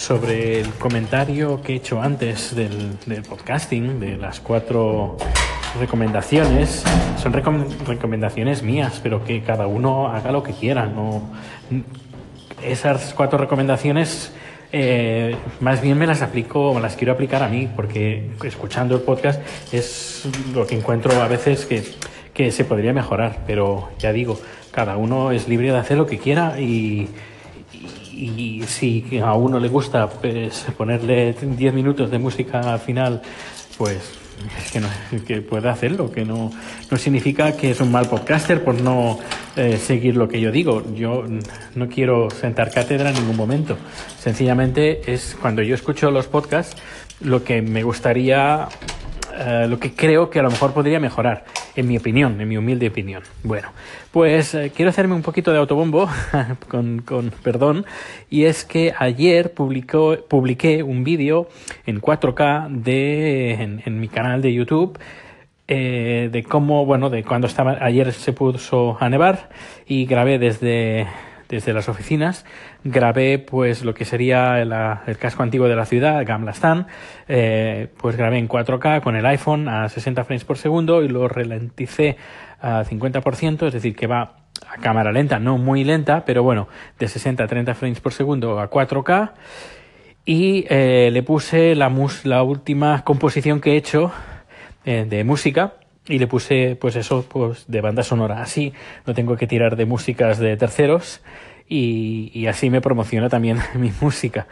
sobre el comentario que he hecho antes del, podcasting, de las cuatro recomendaciones. Son recom- recomendaciones mías, pero que cada uno haga lo que quiera. No, esas cuatro recomendaciones eh, más bien me las aplico, me las quiero aplicar a mí, porque escuchando el podcast es lo que encuentro a veces que, que se podría mejorar, pero ya digo, cada uno es libre de hacer lo que quiera y, y si a uno le gusta pues, ponerle 10 minutos de música al final, pues es que, no, que puede hacerlo, que no, no significa que es un mal podcaster por no eh, seguir lo que yo digo. Yo no quiero sentar cátedra en ningún momento. Sencillamente es cuando yo escucho los podcasts lo que me gustaría eh, lo que creo que a lo mejor podría mejorar, en mi opinión, en mi humilde opinión. Bueno, pues eh, quiero hacerme un poquito de autobombo, con, con perdón, y es que ayer publicó, publiqué un vídeo en 4K de, en, en mi canal de YouTube eh, de cómo, bueno, de cuando estaba, ayer se puso a nevar y grabé desde, desde las oficinas, grabé pues lo que sería el, casco antiguo de la ciudad, Gamla Stan, eh, pues grabé en 4K con el iPhone a 60 frames por segundo y lo ralenticé a 50%, es decir, que va a cámara lenta, no muy lenta, pero bueno, de 60 a 30 frames por segundo a 4K. Y eh, le puse la última composición que he hecho eh, de música y le puse pues eso pues de banda sonora. Así no tengo que tirar de músicas de terceros y, y así me promociona también mi música.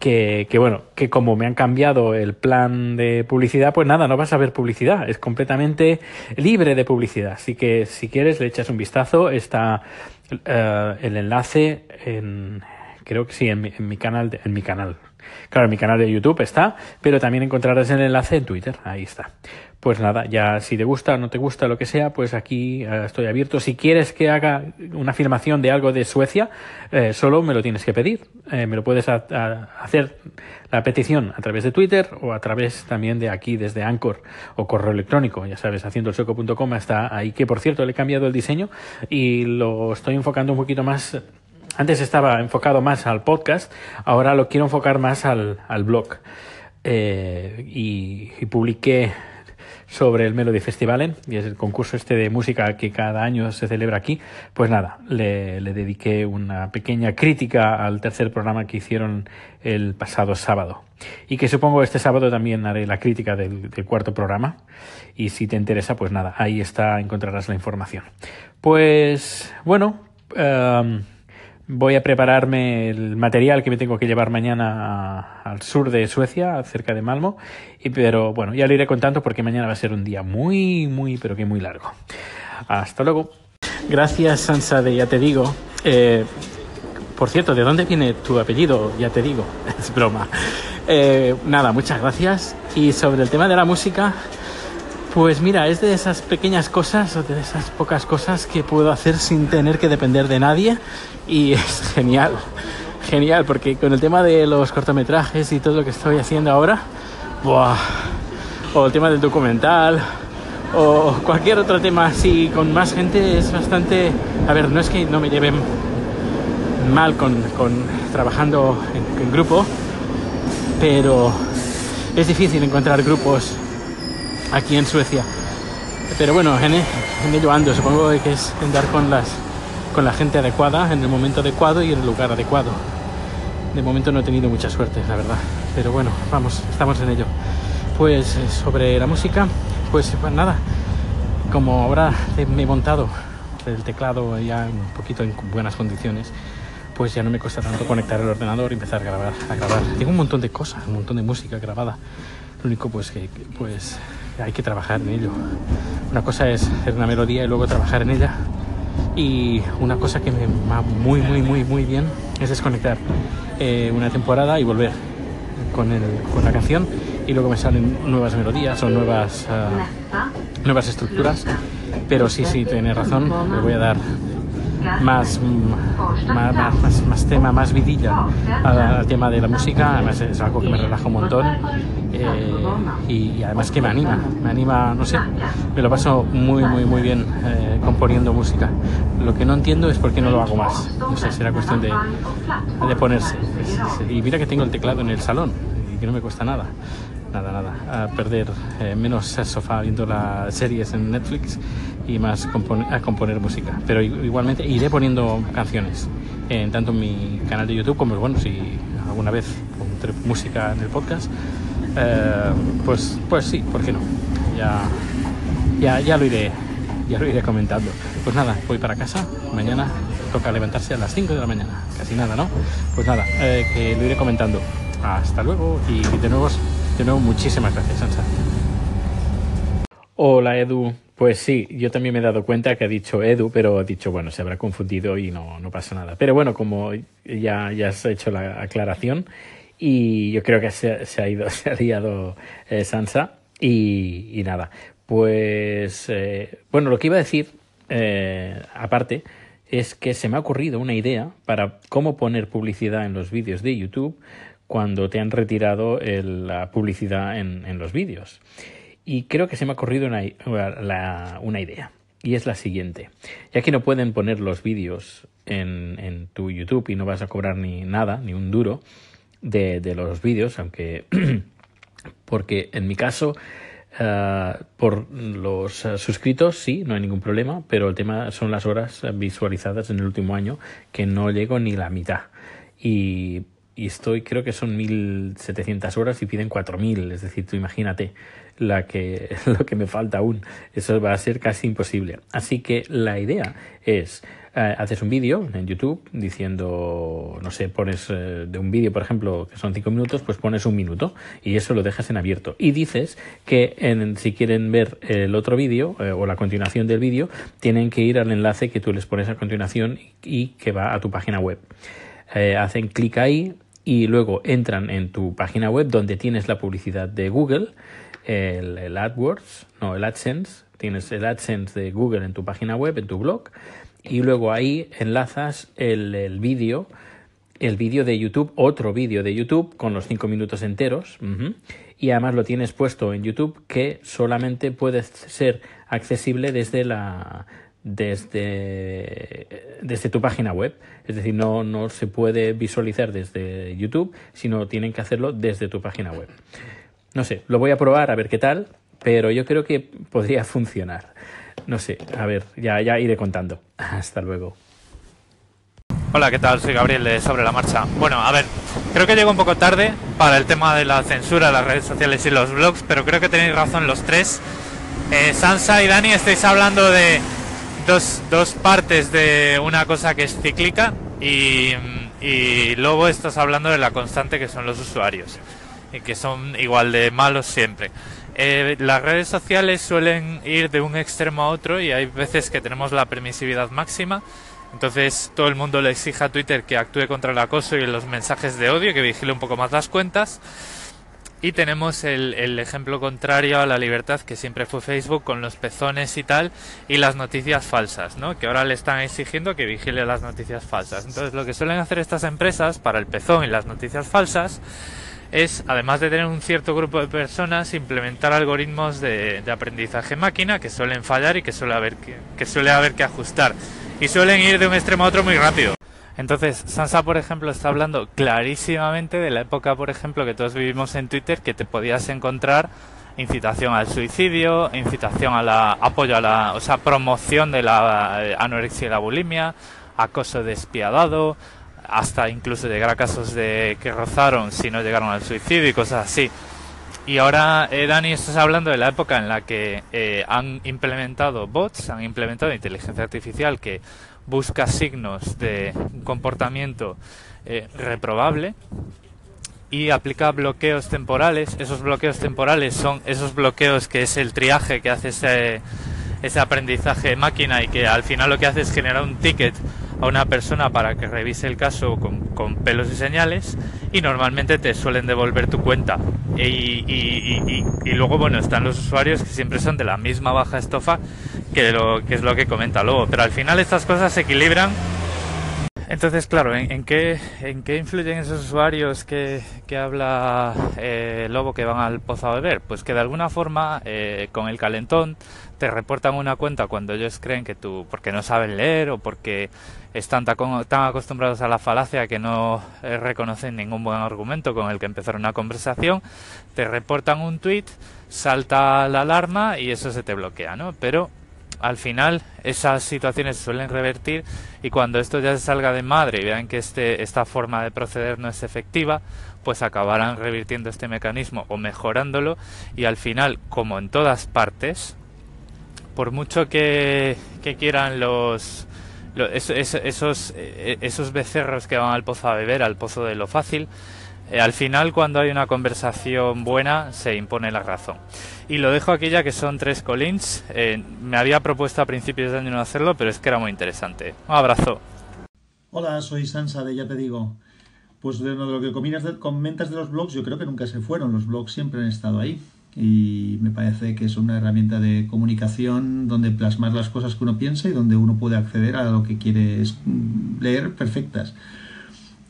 Que, que, bueno que como me han cambiado el plan de publicidad pues nada no vas a ver publicidad. Es completamente libre de publicidad. Así que si quieres le echas un vistazo. Está uh, el enlace en creo que sí en mi, en mi canal en mi canal Claro, mi canal de YouTube está, pero también encontrarás el enlace en Twitter, ahí está. Pues nada, ya si te gusta o no te gusta lo que sea, pues aquí uh, estoy abierto. Si quieres que haga una afirmación de algo de Suecia, eh, solo me lo tienes que pedir. Eh, me lo puedes hacer la petición a través de Twitter o a través también de aquí desde Anchor o correo electrónico, ya sabes, haciendo el está ahí, que por cierto le he cambiado el diseño y lo estoy enfocando un poquito más antes estaba enfocado más al podcast, ahora lo quiero enfocar más al, al blog. Eh, y, publiqué sobre el Melody Festivalen, y es el concurso este de música que cada año se celebra aquí. Pues nada, le, dediqué una pequeña crítica al tercer programa que hicieron el pasado sábado. Y que supongo este sábado también haré la crítica del, cuarto programa. Y si te interesa, pues nada, ahí está, encontrarás la información. Pues bueno. Um, Voy a prepararme el material que me tengo que llevar mañana al sur de Suecia, cerca de Malmo. Y, pero bueno, ya lo iré contando porque mañana va a ser un día muy, muy, pero que muy largo. Hasta luego. Gracias, Sansa, de Ya Te Digo. Eh, por cierto, ¿de dónde viene tu apellido? Ya te digo, es broma. Eh, nada, muchas gracias. Y sobre el tema de la música, pues mira, es de esas pequeñas cosas, o de esas pocas cosas que puedo hacer sin tener que depender de nadie y es genial, genial, porque con el tema de los cortometrajes y todo lo que estoy haciendo ahora, ¡buah! o el tema del documental, o cualquier otro tema así con más gente es bastante... A ver, no es que no me lleven mal con, con trabajando en, en grupo, pero es difícil encontrar grupos aquí en Suecia. Pero bueno, en, ello ando. Supongo que es andar con, las, con la gente adecuada, en el momento adecuado y en el lugar adecuado. De momento no he tenido mucha suerte, la verdad. Pero bueno, vamos, estamos en ello. Pues sobre la música, pues, pues nada. Como ahora me he montado el teclado ya un poquito en buenas condiciones, pues ya no me cuesta tanto conectar el ordenador y empezar a grabar. A grabar. Tengo un montón de cosas, un montón de música grabada. Lo único pues que pues hay que trabajar en ello. Una cosa es hacer una melodía y luego trabajar en ella. Y una cosa que me va muy, muy, muy, muy bien es desconectar eh, una temporada y volver con, el, con la canción y luego me salen nuevas melodías o nuevas, uh, nuevas estructuras. Pero sí, sí, tienes razón, le voy a dar más, más, más, más tema, más vidilla al, tema de la música. Además es algo que me relaja un montón eh, y, además que me anima, me anima, no sé, me lo paso muy, muy, muy bien eh, componiendo música. Lo que no entiendo es por qué no lo hago más. No sé, será cuestión de, de ponerse. Y mira que tengo el teclado en el salón y que no me cuesta nada nada, nada, a perder eh, menos el sofá viendo las series en Netflix y más a componer música. Pero igualmente iré poniendo canciones, en, tanto en mi canal de YouTube como, bueno, si alguna vez pondré música en el podcast, eh, pues, pues sí, ¿por qué no? Ya, ya, ya lo iré ya lo iré comentando. Pues nada, voy para casa. Mañana toca levantarse a las 5 de la mañana. Casi nada, ¿no? Pues nada, eh, que lo iré comentando. Hasta luego y de nuevo de nuevo, muchísimas gracias, Sansa. Hola, Edu. Pues sí, yo también me he dado cuenta que ha dicho Edu, pero ha dicho, bueno, se habrá confundido y no, no pasa nada. Pero bueno, como ya, ya has hecho la aclaración, y yo creo que se, ha ido, se ha liado eh, Sansa, y, nada. Pues, eh, bueno, lo que iba a decir, eh, aparte, es que se me ha ocurrido una idea para cómo poner publicidad en los vídeos de YouTube cuando te han retirado la publicidad en, los vídeos. Y creo que se me ha ocurrido una, una, idea. Y es la siguiente. Ya que no pueden poner los vídeos en, tu YouTube y no vas a cobrar ni nada, ni un duro de, los vídeos, aunque... porque en mi caso... Eh, por los suscritos sí, no hay ningún problema, pero el tema son las horas visualizadas en el último año que no llego ni la mitad. Y y estoy, creo que son 1700 horas y piden 4000, es decir, tú imagínate la que, lo que me falta aún, eso va a ser casi imposible. Así que la idea es, eh, haces un vídeo en YouTube diciendo, no sé, pones eh, de un vídeo, por ejemplo, que son 5 minutos, pues pones un minuto y eso lo dejas en abierto. Y dices que en, si quieren ver el otro vídeo eh, o la continuación del vídeo, tienen que ir al enlace que tú les pones a continuación y que va a tu página web. hacen clic ahí, y luego entran en tu página web donde tienes la publicidad de Google, el, AdWords, no, el AdSense, tienes el AdSense de Google en tu página web, en tu blog, y luego ahí enlazas el, el vídeo, el vídeo de YouTube, otro vídeo de YouTube con los cinco minutos enteros, y además lo tienes puesto en YouTube que solamente puede ser accesible desde la desde, desde tu página web. Es decir, no, no se puede visualizar desde YouTube, sino tienen que hacerlo desde tu página web. No sé, lo voy a probar a ver qué tal, pero yo creo que podría funcionar. No sé, a ver, ya, ya iré contando. Hasta luego. Hola, ¿qué tal? Soy Gabriel de Sobre la Marcha. Bueno, a ver, creo que llego un poco tarde para el tema de la censura, las redes sociales y los blogs, pero creo que tenéis razón los tres. Eh, Sansa y Dani, estáis hablando de dos, dos partes de una cosa que es cíclica y, y luego estás hablando de la constante que son los usuarios y que son igual de malos siempre. Eh, las redes sociales suelen ir de un extremo a otro y hay veces que tenemos la permisividad máxima. Entonces todo el mundo le exige a Twitter que actúe contra el acoso y los mensajes de odio, que vigile un poco más las cuentas. Y tenemos el, ejemplo contrario a la libertad que siempre fue Facebook con los pezones y tal y las noticias falsas, ¿no? Que ahora le están exigiendo que vigile las noticias falsas. Entonces lo que suelen hacer estas empresas para el pezón y las noticias falsas es, además de tener un cierto grupo de personas, implementar algoritmos de, aprendizaje máquina que suelen fallar y que suele haber que suele haber que ajustar. Y suelen ir de un extremo a otro muy rápido. Entonces, Sansa, por ejemplo, está hablando clarísimamente de la época, por ejemplo, que todos vivimos en Twitter, que te podías encontrar incitación al suicidio, incitación a la apoyo a la, o sea, promoción de la eh, anorexia y la bulimia, acoso despiadado, hasta incluso llegar a casos de que rozaron si no llegaron al suicidio y cosas así. Y ahora, eh, Dani, estás hablando de la época en la que eh, han implementado bots, han implementado inteligencia artificial que busca signos de comportamiento eh, reprobable y aplica bloqueos temporales. Esos bloqueos temporales son esos bloqueos que es el triaje que hace ese, ese aprendizaje máquina y que al final lo que hace es generar un ticket a una persona para que revise el caso con, pelos y señales y normalmente te suelen devolver tu cuenta. Y, y, y, y, luego, bueno, están los usuarios que siempre son de la misma baja estofa que, lo, que es lo que comenta Lobo. Pero al final estas cosas se equilibran. Entonces, claro, ¿en, qué, en qué influyen esos usuarios que, que habla eh, Lobo que van al pozo a beber? Pues que de alguna forma, eh, con el calentón, te reportan una cuenta cuando ellos creen que tú, porque no saben leer o porque están tan, acostumbrados a la falacia que no eh, reconocen ningún buen argumento con el que empezar una conversación, te reportan un tweet, salta la alarma y eso se te bloquea, ¿no? Pero al final esas situaciones suelen revertir y cuando esto ya se salga de madre y vean que este, esta forma de proceder no es efectiva, pues acabarán revirtiendo este mecanismo o mejorándolo y al final, como en todas partes, por mucho que, quieran los, esos, eh, esos becerros que van al pozo a beber, al pozo de lo fácil, al final cuando hay una conversación buena se impone la razón. Y lo dejo aquí ya que son tres colins. Eh, me había propuesto a principios de año no hacerlo, pero es que era muy interesante. Un abrazo. Hola, soy Sansa de Ya Te Digo. Pues de lo que comentas de los blogs, yo creo que nunca se fueron. Los blogs siempre han estado ahí y me parece que es una herramienta de comunicación donde plasmar las cosas que uno piensa y donde uno puede acceder a lo que quiere leer perfectas.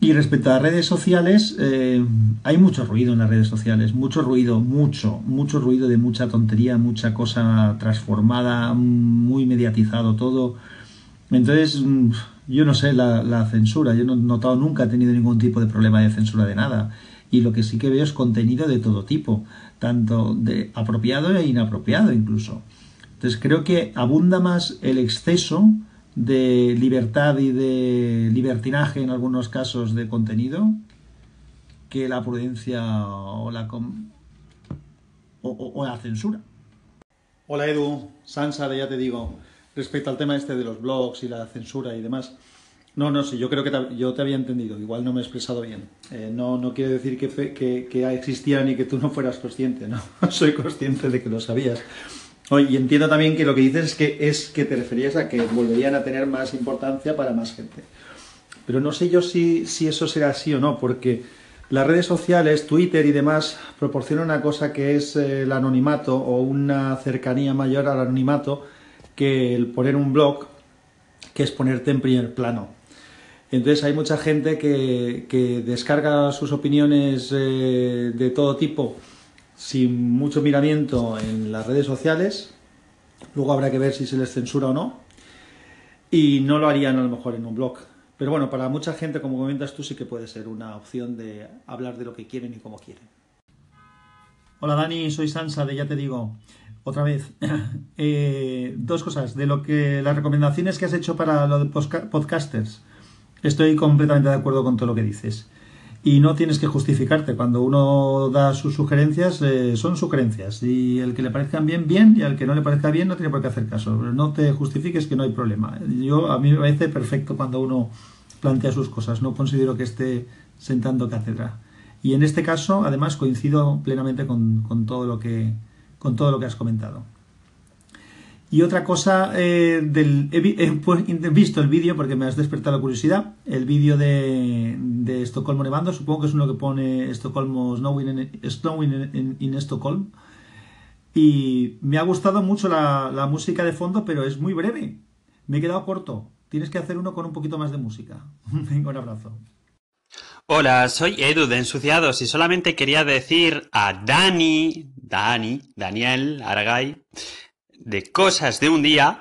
Y respecto a redes sociales, eh, hay mucho ruido en las redes sociales, mucho ruido, mucho, mucho ruido de mucha tontería, mucha cosa transformada, muy mediatizado todo. Entonces, mm, yo no sé, la, la censura, yo no he notado nunca, he tenido ningún tipo de problema de censura de nada. Y lo que sí que veo es contenido de todo tipo tanto de apropiado e inapropiado incluso. Entonces creo que abunda más el exceso de libertad y de libertinaje en algunos casos de contenido que la prudencia o la, o, la censura. Hola Edu, Sansa, ya te digo, respecto al tema este de los blogs y la censura y demás. No, no, sí, yo creo que yo te había entendido, igual no me he expresado bien. Eh, no, no quiere decir que, que, que existían y que tú no fueras consciente, no, soy consciente de que lo sabías. Y entiendo también que lo que dices es que, es que te referías a que volverían a tener más importancia para más gente. Pero no sé yo si, si eso será así o no, porque las redes sociales, Twitter y demás, proporcionan una cosa que es eh, el anonimato o una cercanía mayor al anonimato que el poner un blog, que es ponerte en primer plano. Entonces hay mucha gente que, descarga sus opiniones eh, de todo tipo sin mucho miramiento en las redes sociales. Luego habrá que ver si se les censura o no. Y no lo harían a lo mejor en un blog. Pero bueno, para mucha gente, como comentas tú, sí que puede ser una opción de hablar de lo que quieren y cómo quieren. Hola Dani, soy Sansa de Ya Te Digo. Otra vez, eh, dos cosas. De lo que las recomendaciones que has hecho para los podcasters Estoy completamente de acuerdo con todo lo que dices. Y no tienes que justificarte. Cuando uno da sus sugerencias, eh, son sugerencias. Y el que le parezcan bien, bien. Y al que no le parezca bien, no tiene por qué hacer caso. No te justifiques que no hay problema. Yo, a mí me parece perfecto cuando uno plantea sus cosas. No considero que esté sentando cátedra. Y en este caso, además, coincido plenamente con, con todo, lo que, con todo lo que has comentado. Y otra cosa, eh, del, he, visto el vídeo porque me has despertado la curiosidad, el vídeo de, Estocolmo nevando, supongo que es uno que pone Estocolmo Snowing, in, in, Stockholm. Y me ha gustado mucho la, la, música de fondo, pero es muy breve. Me he quedado corto. Tienes que hacer uno con un poquito más de música. Venga, un abrazo. Hola, soy Edu de Ensuciados y solamente quería decir a Dani, Dani, Daniel Aragay, de cosas de un día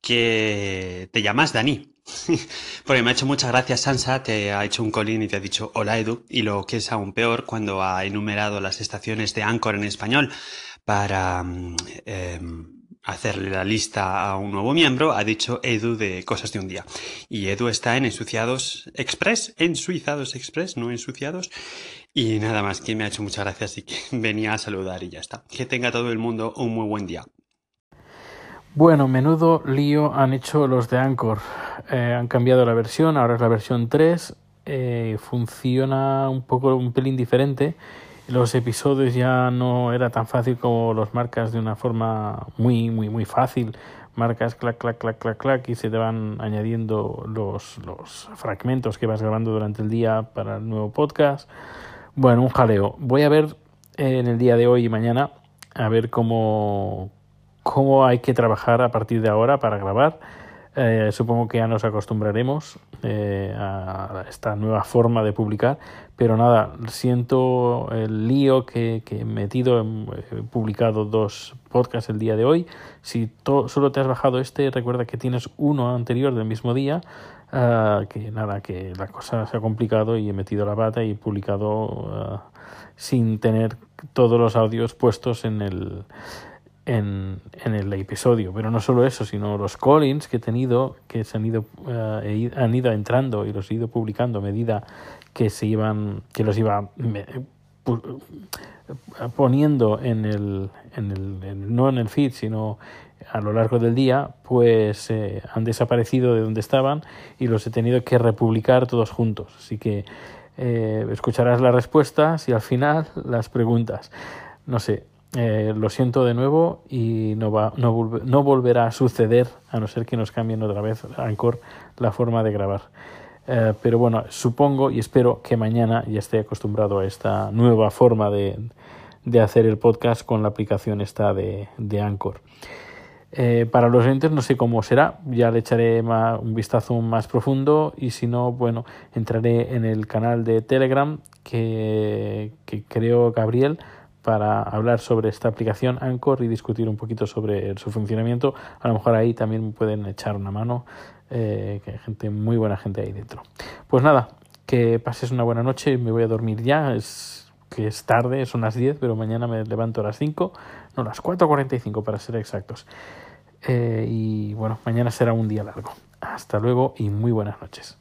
que te llamas Dani. Porque me ha hecho muchas gracias Sansa, te ha hecho un colín y te ha dicho hola Edu, y lo que es aún peor cuando ha enumerado las estaciones de Anchor en español para mm, em, hacerle la lista a un nuevo miembro, ha dicho Edu de cosas de un día. Y Edu está en Ensuciados Express, Ensuciados Express, no Ensuciados. Y nada más, que me ha hecho muchas gracias y que venía a saludar y ya está. Que tenga todo el mundo un muy buen día. Bueno, menudo lío han hecho los de Anchor. Eh, han cambiado la versión, ahora es la versión 3. Eh, funciona un poco, un pelín diferente. Los episodios ya no era tan fácil como los marcas de una forma muy, muy, muy fácil. Marcas clac, clac, clac, clac, clac y se te van añadiendo los, los fragmentos que vas grabando durante el día para el nuevo podcast. Bueno, un jaleo. Voy a ver en el día de hoy y mañana a ver cómo, cómo hay que trabajar a partir de ahora para grabar. Eh, supongo que ya nos acostumbraremos eh, a esta nueva forma de publicar, pero nada, siento el lío que, he metido, he publicado dos podcasts el día de hoy. Si solo te has bajado este, recuerda que tienes uno anterior del mismo día, ah, que nada, que la cosa se ha complicado y he metido la pata y publicado ah, sin tener todos los audios puestos en el en, en, el episodio. Pero no solo eso, sino los callings que he tenido, que se han ido, uh, han ido entrando y los he ido publicando a medida que se iban, que los iba me, poniendo en el, en el, no en el feed, sino a lo largo del día, pues eh, han desaparecido de donde estaban y los he tenido que republicar todos juntos. Así que eh, escucharás las respuestas y al final las preguntas. No sé, eh, lo siento de nuevo y no, va, no, no, volverá a suceder a no ser que nos cambien otra vez Anchor la forma de grabar. Eh, pero bueno, supongo y espero que mañana ya esté acostumbrado a esta nueva forma de, de hacer el podcast con la aplicación esta de, de Anchor. Eh, para los oyentes no sé cómo será, ya le echaré un vistazo más profundo y si no, bueno, entraré en el canal de Telegram que, que creo Gabriel para hablar sobre esta aplicación Anchor y discutir un poquito sobre su funcionamiento. A lo mejor ahí también pueden echar una mano, eh, que hay gente, muy buena gente ahí dentro. Pues nada, que pases una buena noche, me voy a dormir ya, es que es tarde, son las 10, pero mañana me levanto a las 5, no, las 4.45 para ser exactos. Eh, y bueno, mañana será un día largo. Hasta luego y muy buenas noches.